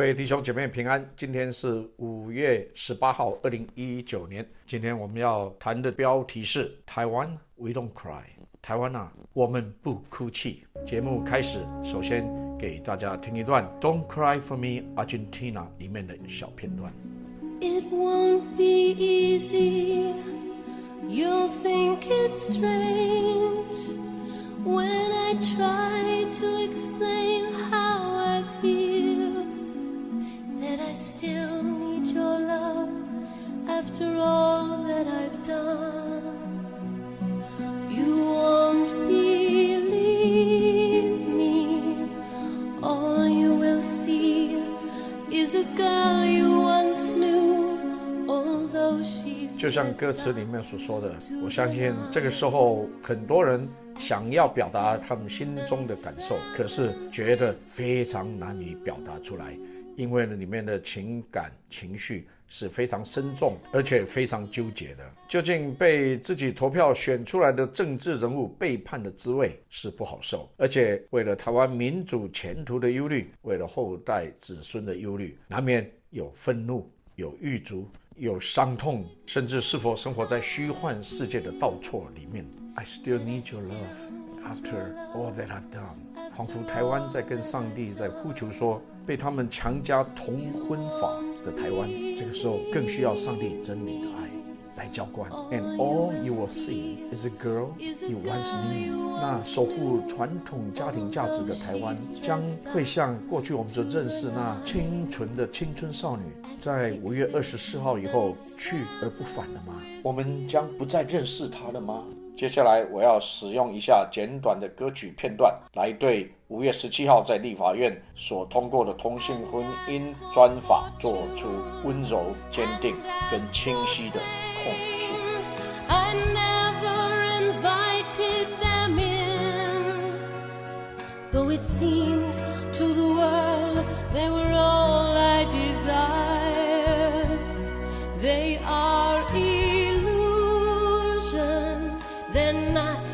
位弟兄姐妹平安，今天是五月十八号，二零一九年。今天我们要谈的标题是台湾 We don't cry，台湾啊，我们不哭泣。节目开始，首先给大家听一段 Don't Cry for Me Argentina 里面的小片段。It won't be easy. You'll think it's strange when I try 像歌词里面所说的，我相信这个时候很多人想要表达他们心中的感受，可是觉得非常难以表达出来，因为呢里面的情感情绪是非常深重，而且非常纠结的。究竟被自己投票选出来的政治人物背叛的滋味是不好受，而且为了台湾民主前途的忧虑，为了后代子孙的忧虑，难免有愤怒。有狱卒，有伤痛，甚至是否生活在虚幻世界的倒错里面。I still need your love after all that I've done。仿佛台湾在跟上帝在呼求说，被他们强加同婚法的台湾，这个时候更需要上帝真理的爱来浇灌。And all you will see is a girl you once knew。那守护传统家庭价值的台湾，将会像过去我们所认识那清纯的青春少女，在五月二十四号以后去而不返了吗？我们将不再认识她了吗？接下来我要使用一下简短的歌曲片段，来对五月十七号在立法院所通过的同性婚姻专法做出温柔、坚定跟清晰的控诉。 I never invited them in. Though it seemed to the world they were all I desired. They are illusions. They're not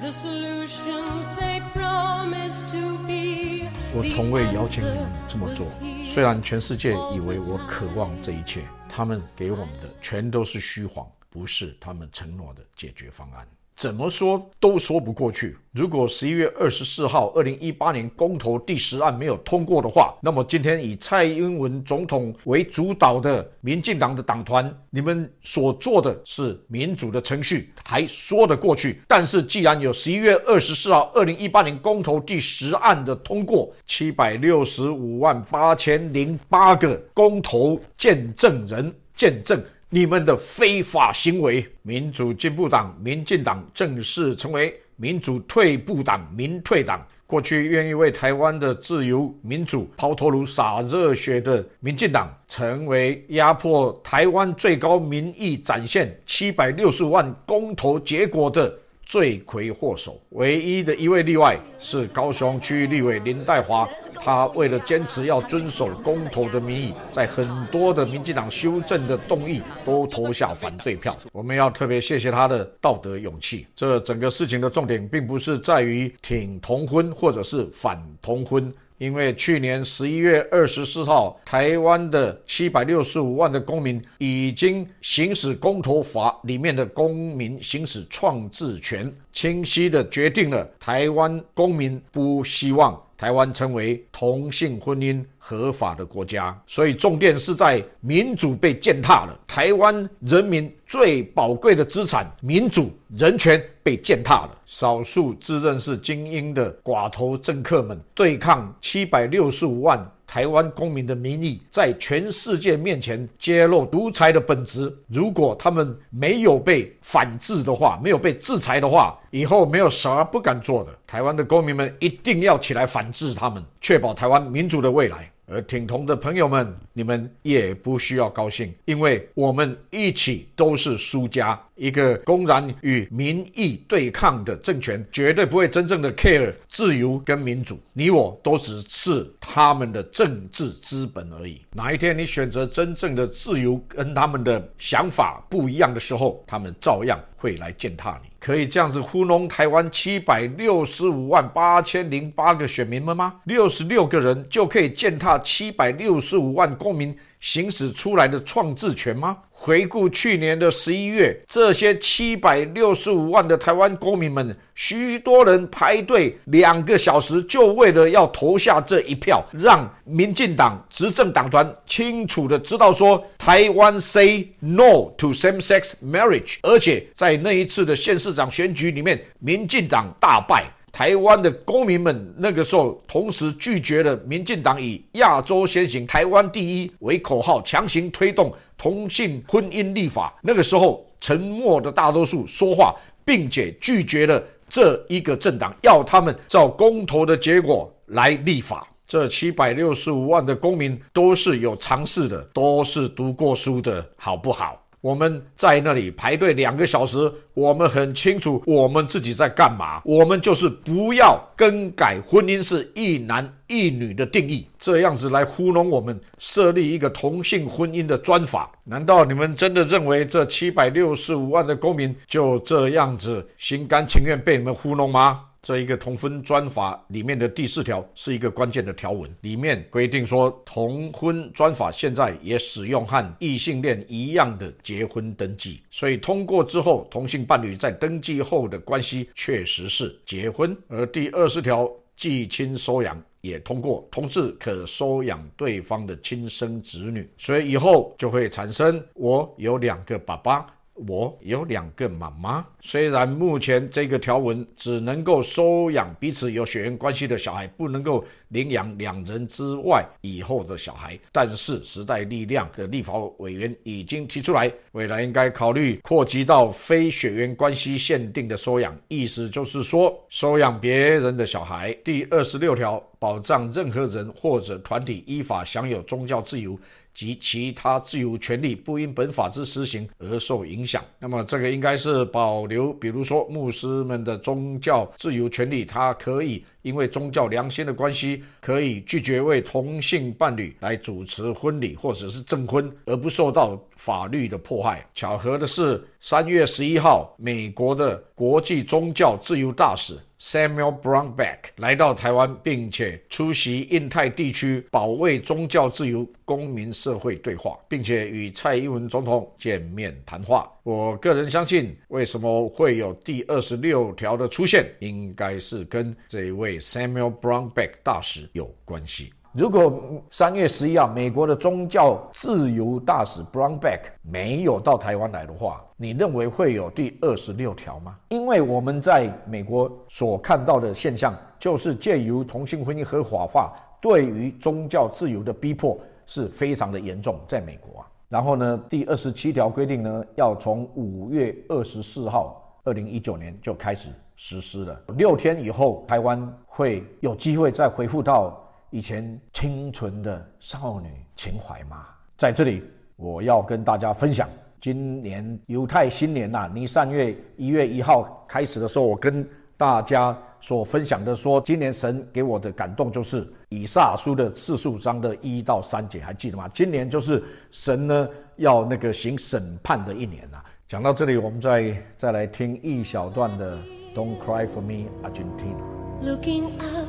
the solutions they promise to be. 我从未邀请你们这么做， 虽然全世界以为我渴望这一切，他们给我们的全都是虚谎，不是他们承诺的解决方案。怎么说都说不过去。如果十一月二十四号二零一八年公投第十案没有通过的话，那么今天以蔡英文总统为主导的民进党的党团，你们所做的是民主的程序，还说得过去。但是既然有十一月二十四号二零一八年公投第十案的通过，七百六十五万八千零八个公投见证人见证。你们的非法行为，民主进步党、民进党正式成为民主退步党、民退党。过去愿意为台湾的自由民主抛头颅、洒热血的民进党，成为压迫台湾最高民意展现七百六十万公投结果的罪魁祸首。唯一的一位例外是高雄区域立委林黛华。他为了坚持要遵守公投的民意，在很多的民进党修正的动议都投下反对票。我们要特别谢谢他的道德勇气。这整个事情的重点并不是在于挺同婚或者是反同婚。因为去年十一月二十四号，台湾的七百六十五万的公民已经行使公投法里面的公民行使创制权，清晰的决定了台湾公民不希望。台湾成为同性婚姻合法的国家，所以重点是在民主被践踏了。台湾人民最宝贵的资产——民主人权被践踏了。少数自认是精英的寡头政客们，对抗七百六十五万台湾公民的名义，在全世界面前揭露独裁的本质。如果他们没有被反制的话，没有被制裁的话，以后没有啥不敢做的。台湾的公民们一定要起来反制他们，确保台湾民主的未来。而挺同的朋友们，你们也不需要高兴，因为我们一起都是输家。一个公然与民意对抗的政权，绝对不会真正的 care 自由跟民主。你我都只是他们的政治资本而已。哪一天你选择真正的自由，跟他们的想法不一样的时候，他们照样会来践踏你。可以这样子糊弄台湾七百六十五万八千零八个选民们吗？六十六个人就可以践踏七百六十五万公民？行使出来的创制权吗？回顾去年的十一月，这些七百六十五万的台湾公民们，许多人排队两个小时，就为了要投下这一票，让民进党执政党团清楚的知道说，台湾 say no to same-sex marriage，而且在那一次的县市长选举里面，民进党大败。台湾的公民们那个时候同时拒绝了民进党以“亚洲先行，台湾第一”为口号，强行推动同性婚姻立法。那个时候，沉默的大多数说话，并且拒绝了这一个政党要他们照公投的结果来立法。这七百六十五万的公民都是有尝试的，都是读过书的，好不好？我们在那里排队两个小时，我们很清楚我们自己在干嘛。我们就是不要更改婚姻是一男一女的定义，这样子来糊弄我们，设立一个同性婚姻的专法。难道你们真的认为这七百六十五万的公民就这样子心甘情愿被你们糊弄吗？这一个同婚专法里面的第四条是一个关键的条文，里面规定说，同婚专法现在也使用和异性恋一样的结婚登记，所以通过之后，同性伴侣在登记后的关系确实是结婚。而第二十条继亲收养也通过，同志可收养对方的亲生子女，所以以后就会产生我有两个爸爸。我有两个妈妈，虽然目前这个条文只能够收养彼此有血缘关系的小孩，不能够领养两人之外以后的小孩，但是时代力量的立法委员已经提出来，未来应该考虑扩及到非血缘关系限定的收养，意思就是说，收养别人的小孩。第二十六条保障任何人或者团体依法享有宗教自由。及其他自由权利不因本法之施行而受影响。那么这个应该是保留，比如说牧师们的宗教自由权利，他可以因为宗教良心的关系，可以拒绝为同性伴侣来主持婚礼或者是证婚，而不受到法律的迫害。巧合的是，三月十一号，美国的国际宗教自由大使。Samuel Brownback 来到台湾，并且出席印太地区保卫宗教自由公民社会对话，并且与蔡英文总统见面谈话。我个人相信，为什么会有第二十六条的出现，应该是跟这位 Samuel Brownback 大使有关系。如果三月十一号美国的宗教自由大使 Brownback 没有到台湾来的话，你认为会有第二十六条吗？因为我们在美国所看到的现象，就是借由同性婚姻合法化，对于宗教自由的逼迫是非常的严重，在美国啊。然后呢，第二十七条规定呢，要从五月二十四号，二零一九年就开始实施了，六天以后，台湾会有机会再恢复到。以前清纯的少女情怀吗？在这里，我要跟大家分享，今年犹太新年呐，你上月一月一号开始的时候，我跟大家所分享的说，今年神给我的感动就是以撒书的四十五章的一到三节，还记得吗？今年就是神呢要那个行审判的一年呐。讲到这里，我们再再来听一小段的 "Don't Cry for Me, Argentina"。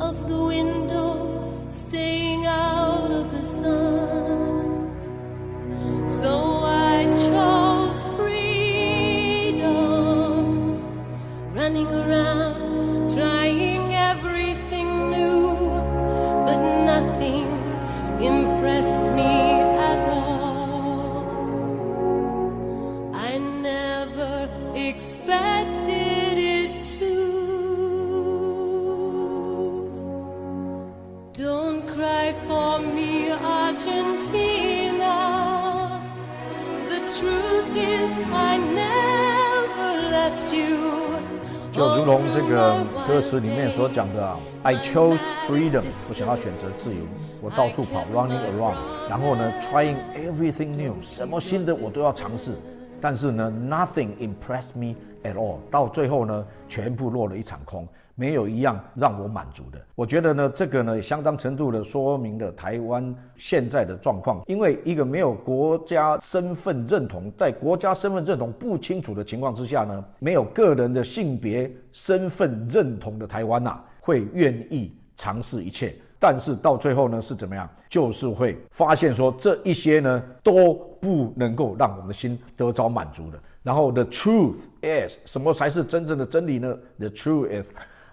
Of the window, staying out of the sun. So I chose freedom, running around, trying everything new, but nothing impressed me 歌词里面所讲的啊，I chose freedom，我想要选择自由，我到处跑，running around，然后呢，trying everything new，什么新的我都要尝试但是呢，nothing impress me at all。到最后呢，全部落了一场空。没有一样让我满足的。我觉得呢，这个呢，相当程度的说明了台湾现在的状况。因为一个没有国家身份认同，在国家身份认同不清楚的情况之下呢，没有个人的性别身份认同的台湾呐，会愿意尝试一切。但是到最后呢，是怎么样？就是会发现说，这一些呢都不能够让我们的心得着满足的。然后，the truth is，什么才是真正的真理呢？The truth is。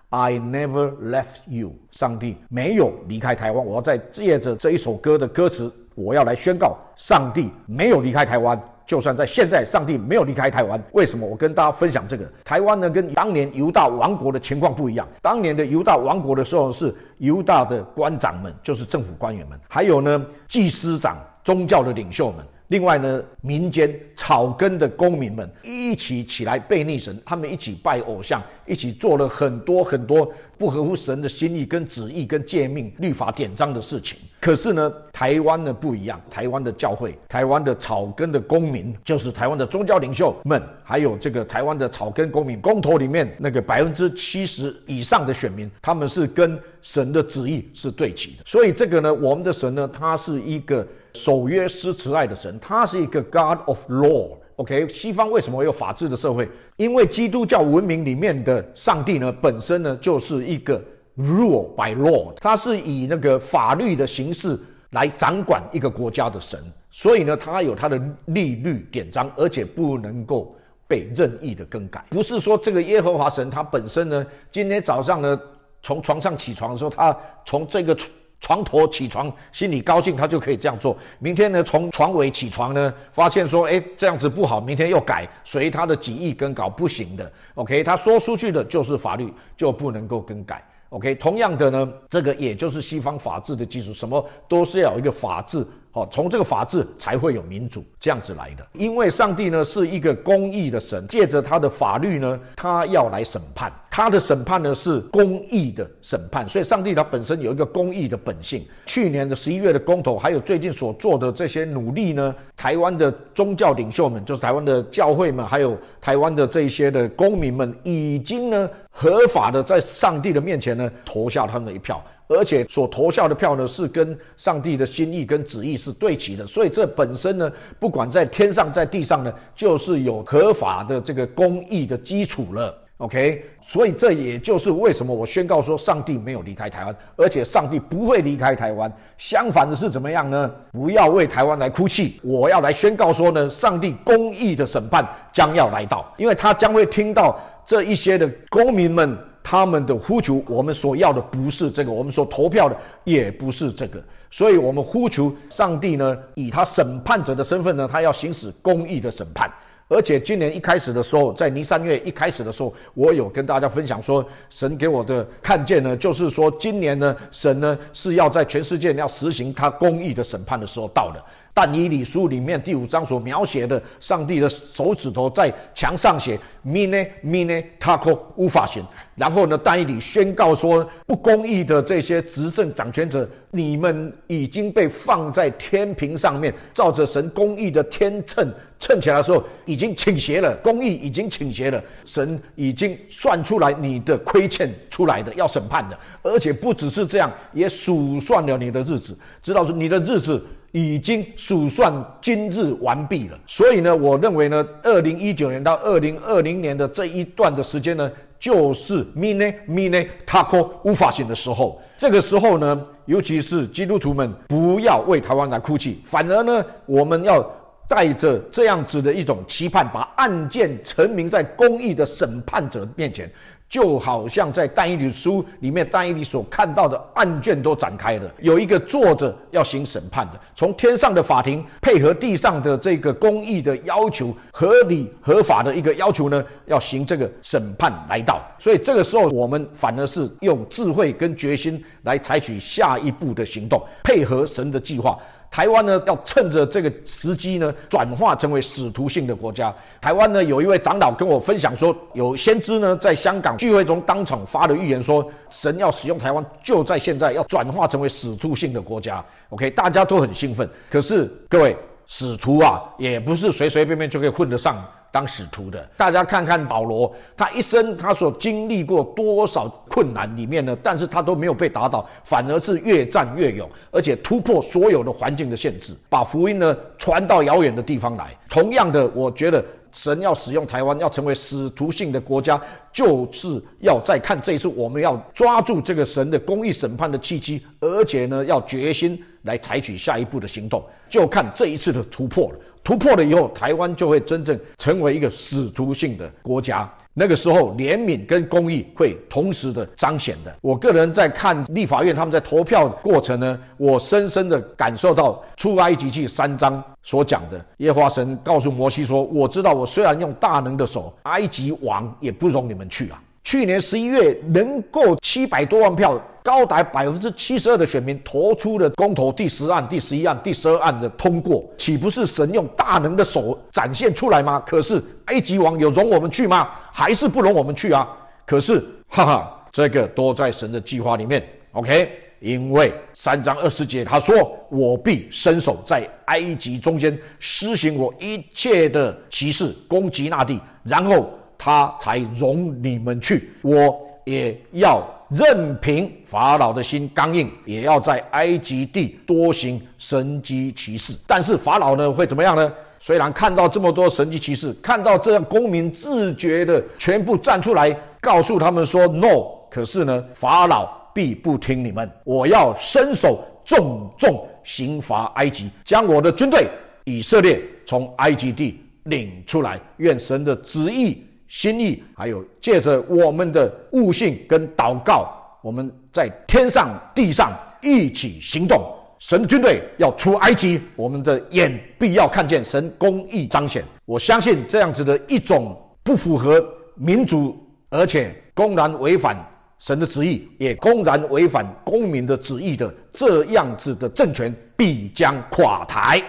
I never left you，上帝没有离开台湾。我要在借着这一首歌的歌词，我要来宣告，上帝没有离开台湾。就算在现在，上帝没有离开台湾。为什么？我跟大家分享这个，台湾呢，跟当年犹大王国的情况不一样。当年的犹大王国的时候，是犹大的官长们，就是政府官员们，还有呢，祭司长、宗教的领袖们。另外呢，民间草根的公民们一起起来背逆神，他们一起拜偶像，一起做了很多很多不合乎神的心意、跟旨意、跟诫命、律法典章的事情。可是呢，台湾呢不一样，台湾的教会、台湾的草根的公民，就是台湾的宗教领袖们，还有这个台湾的草根公民，公投里面那个百分之七十以上的选民，他们是跟神的旨意是对齐的。所以这个呢，我们的神呢，他是一个。守约施慈爱的神，他是一个 God of Law。OK，西方为什么有法治的社会？因为基督教文明里面的上帝呢，本身呢就是一个 rule by law，他是以那个法律的形式来掌管一个国家的神，所以呢，他有他的利律典章，而且不能够被任意的更改。不是说这个耶和华神他本身呢，今天早上呢从床上起床的时候，他从这个。床头起床，心里高兴，他就可以这样做。明天呢，从床尾起床呢，发现说，哎，这样子不好，明天又改，随他的己意更改，不行的。OK，他说出去的就是法律，就不能够更改。OK，同样的呢，这个也就是西方法治的基础，什么都是要有一个法治。好，从这个法治才会有民主这样子来的。因为上帝呢是一个公义的神，借着他的法律呢，他要来审判。他的审判呢是公义的审判，所以上帝他本身有一个公义的本性。去年的十一月的公投，还有最近所做的这些努力呢，台湾的宗教领袖们，就是台湾的教会们，还有台湾的这些的公民们，已经呢合法的在上帝的面前呢投下他们的一票。而且所投下的票呢，是跟上帝的心意跟旨意是对齐的，所以这本身呢，不管在天上在地上呢，就是有合法的这个公义的基础了。OK，所以这也就是为什么我宣告说，上帝没有离开台湾，而且上帝不会离开台湾。相反的是怎么样呢？不要为台湾来哭泣，我要来宣告说呢，上帝公义的审判将要来到，因为他将会听到这一些的公民们。他们的呼求，我们所要的不是这个，我们所投票的也不是这个，所以，我们呼求上帝呢，以他审判者的身份呢，他要行使公义的审判。而且，今年一开始的时候，在尼三月一开始的时候，我有跟大家分享说，神给我的看见呢，就是说，今年呢，神呢是要在全世界要实行他公义的审判的时候到了。但以理书里面第五章所描写的，上帝的手指头在墙上写 “mine mine taco” 无法行。然后呢，但以理宣告说，不公义的这些执政掌权者，你们已经被放在天平上面，照着神公义的天秤称起来的时候，已经倾斜了，公义已经倾斜了，神已经算出来你的亏欠出来的要审判的，而且不只是这样，也数算了你的日子，知道说你的日子。已经数算今日完毕了，所以呢，我认为呢，二零一九年到二零二零年的这一段的时间呢，就是 mine mine taco 无法行的时候。这个时候呢，尤其是基督徒们，不要为台湾来哭泣，反而呢，我们要带着这样子的一种期盼，把案件陈明在公义的审判者面前。就好像在但以理书里面，但以理所看到的案卷都展开了，有一个作者要行审判的，从天上的法庭配合地上的这个公义的要求，合理合法的一个要求呢，要行这个审判来到。所以这个时候，我们反而是用智慧跟决心来采取下一步的行动，配合神的计划。台湾呢，要趁着这个时机呢，转化成为使徒性的国家。台湾呢，有一位长老跟我分享说，有先知呢，在香港聚会中当场发的预言说，神要使用台湾，就在现在要转化成为使徒性的国家。OK，大家都很兴奋。可是各位，使徒啊，也不是随随便便就可以混得上当使徒的。大家看看保罗，他一生他所经历过多少困难里面呢？但是他都没有被打倒，反而是越战越勇，而且突破所有的环境的限制，把福音呢传到遥远的地方来。同样的，我觉得。神要使用台湾，要成为使徒性的国家，就是要再看这一次，我们要抓住这个神的公义审判的契机，而且呢，要决心来采取下一步的行动，就看这一次的突破了。突破了以后，台湾就会真正成为一个使徒性的国家。那个时候，怜悯跟公义会同时的彰显的。我个人在看立法院他们在投票过程呢，我深深的感受到出埃及记三章所讲的，耶和华神告诉摩西说：“我知道，我虽然用大能的手，埃及王也不容你们去啊。”去年十一月，能够七百多万票，高达百分之七十二的选民投出了公投第十案、第十一案、第十二案的通过，岂不是神用大能的手展现出来吗？可是埃及王有容我们去吗？还是不容我们去啊？可是，哈哈，这个都在神的计划里面。OK，因为三章二十节他说：“我必伸手在埃及中间施行我一切的歧视，攻击那地，然后。”他才容你们去，我也要任凭法老的心刚硬，也要在埃及地多行神机骑士。但是法老呢会怎么样呢？虽然看到这么多神机骑士，看到这样公民自觉的全部站出来告诉他们说 “no”，可是呢，法老必不听你们。我要伸手重重刑罚埃及，将我的军队以色列从埃及地领出来。愿神的旨意。心意，还有借着我们的悟性跟祷告，我们在天上地上一起行动。神的军队要出埃及，我们的眼必要看见神公义彰显。我相信这样子的一种不符合民主，而且公然违反神的旨意，也公然违反公民的旨意的这样子的政权，必将垮台。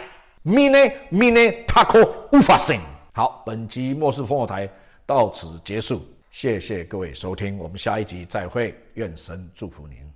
Mine mine taco ufasin。好，本集末世烽火台。到此结束，谢谢各位收听，我们下一集再会，愿神祝福您。